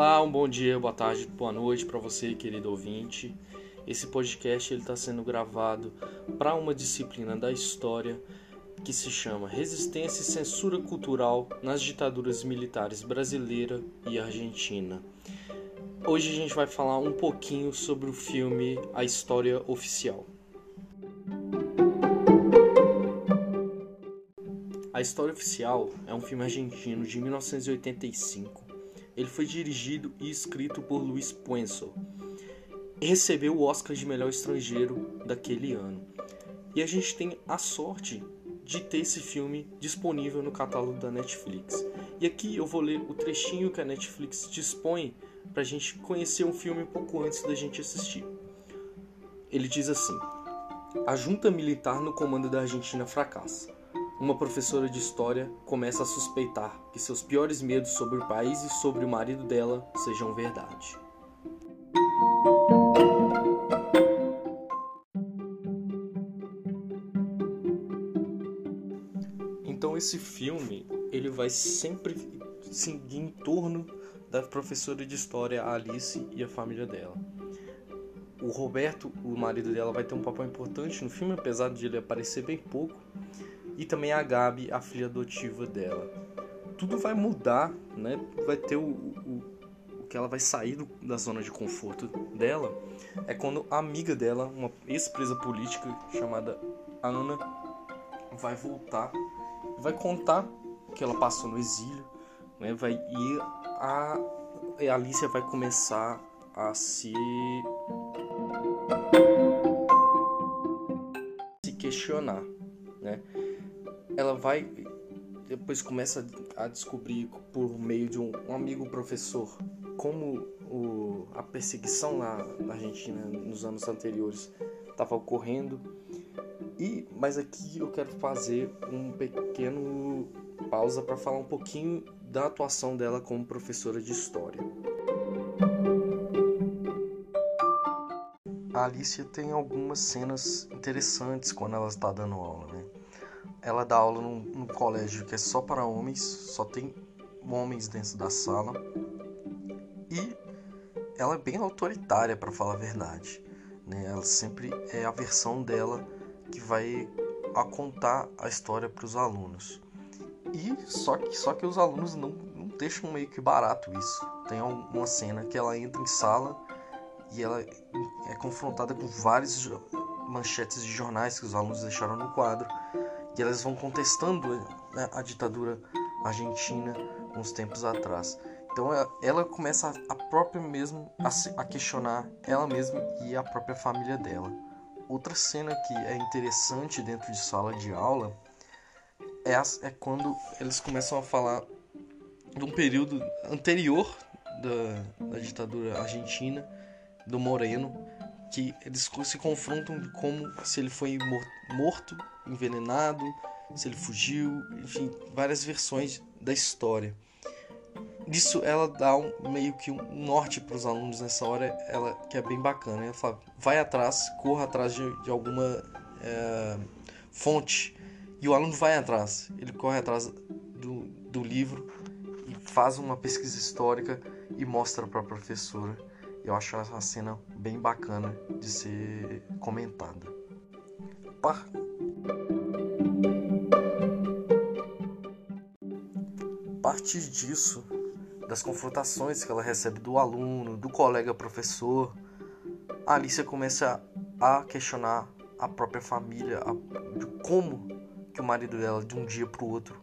Olá, um bom dia, boa tarde, boa noite para você, querido ouvinte. Esse podcast está sendo gravado para uma disciplina da história que se chama Resistência e Censura Cultural nas Ditaduras Militares Brasileira e Argentina. Hoje a gente vai falar um pouquinho sobre o filme A História Oficial. A História Oficial é um filme argentino de 1985. Ele foi dirigido e escrito por Luiz Puenzo recebeu o Oscar de melhor estrangeiro daquele ano. E a gente tem a sorte de ter esse filme disponível no catálogo da Netflix. E aqui eu vou ler o trechinho que a Netflix dispõe para a gente conhecer um filme pouco antes da gente assistir. Ele diz assim: A junta militar no comando da Argentina fracassa. Uma professora de história começa a suspeitar que seus piores medos sobre o país e sobre o marido dela sejam verdade. Então esse filme ele vai sempre seguir em torno da professora de história Alice e a família dela. O Roberto, o marido dela, vai ter um papel importante no filme, apesar de ele aparecer bem pouco. E também a Gabi, a filha adotiva dela. Tudo vai mudar, né? Vai ter o, o, o que ela vai sair do, da zona de conforto dela. É quando a amiga dela, uma ex-presa política chamada Ana, vai voltar, vai contar que ela passou no exílio, né? Vai ir a, a Alicia vai começar a se se questionar, né? Ela vai depois começa a descobrir por meio de um, amigo professor como o, a perseguição lá na Argentina nos anos anteriores estava ocorrendo e mas aqui eu quero fazer um pequeno pausa para falar um pouquinho da atuação dela como professora de história. A Alicia tem algumas cenas interessantes quando ela está dando aula, né? Ela dá aula num, num colégio que é só para homens, só tem homens dentro da sala. E ela é bem autoritária, para falar a verdade. Né? Ela sempre é a versão dela que vai a contar a história para os alunos. E só que, só que os alunos não, não deixam meio que barato isso. Tem uma cena que ela entra em sala e ela é confrontada com vários manchetes de jornais que os alunos deixaram no quadro e elas vão contestando né, a ditadura argentina uns tempos atrás. Então é, ela começa a própria mesmo a, questionar ela mesma e a própria família dela. Outra cena que é interessante dentro de sala de aula é, é quando eles começam a falar de um período anterior da, da ditadura argentina, do Moreno, que eles se confrontam de como se ele foi morto, envenenado, se ele fugiu, enfim, várias versões da história. Isso ela dá um, meio que um norte para os alunos nessa hora, ela que é bem bacana. Ela fala, vai atrás, corra atrás de, de alguma é, fonte e o aluno vai atrás, ele corre atrás do, do livro e faz uma pesquisa histórica e mostra para a professora. Eu acho essa cena bem bacana de ser comentada. A partir disso, das confrontações que ela recebe do aluno, do colega professor, a Alicia começa a questionar a própria família, a, de como que o marido dela, de um dia pro outro,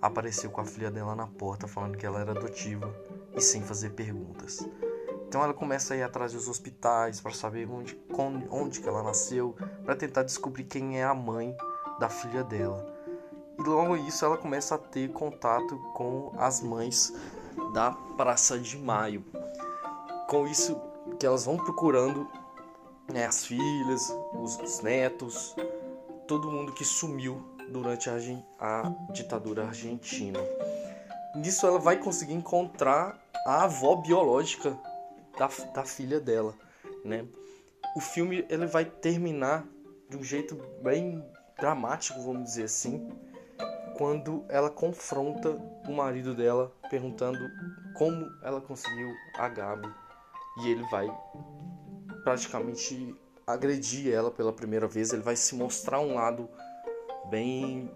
apareceu com a filha dela na porta falando que ela era adotiva e sem fazer perguntas. Então ela começa a ir atrás dos hospitais para saber onde, onde que ela nasceu, para tentar descobrir quem é a mãe da filha dela. E logo isso ela começa a ter contato com as mães da Praça de Maio. Com isso que elas vão procurando né, as filhas, os, os netos, todo mundo que sumiu durante a, a ditadura argentina. Nisso ela vai conseguir encontrar a avó biológica da, da filha dela, né? O filme ele vai terminar de um jeito bem dramático, vamos dizer assim, quando ela confronta o marido dela perguntando como ela conseguiu a Gabi e ele vai praticamente agredir ela pela primeira vez, ele vai se mostrar um lado bem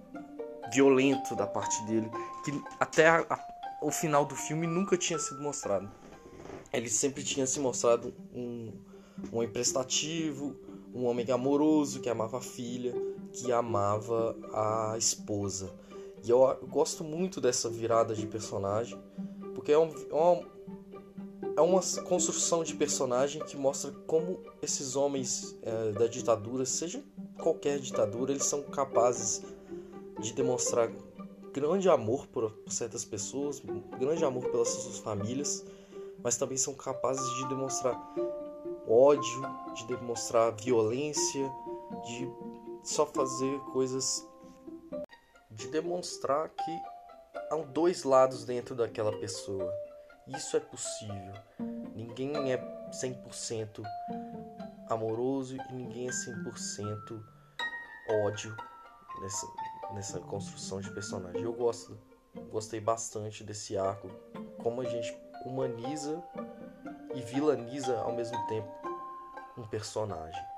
violento da parte dele, que até a, a, o final do filme nunca tinha sido mostrado. Ele sempre tinha se mostrado um, um emprestativo, um homem amoroso que amava a filha, que amava a esposa. E eu, eu gosto muito dessa virada de personagem, porque é, um, é uma, é uma construção de personagem que mostra como esses homens é, da ditadura, seja qualquer ditadura, eles são capazes de demonstrar grande amor por certas pessoas, grande amor pelas suas famílias, mas também são capazes de demonstrar ódio, de demonstrar violência, de só fazer coisas de demonstrar que há dois lados dentro daquela pessoa. Isso é possível. Ninguém é 100% amoroso e ninguém é 100% ódio nessa, nessa construção de personagem. Eu gosto, gostei bastante desse arco, como a gente humaniza e vilaniza ao mesmo tempo um personagem.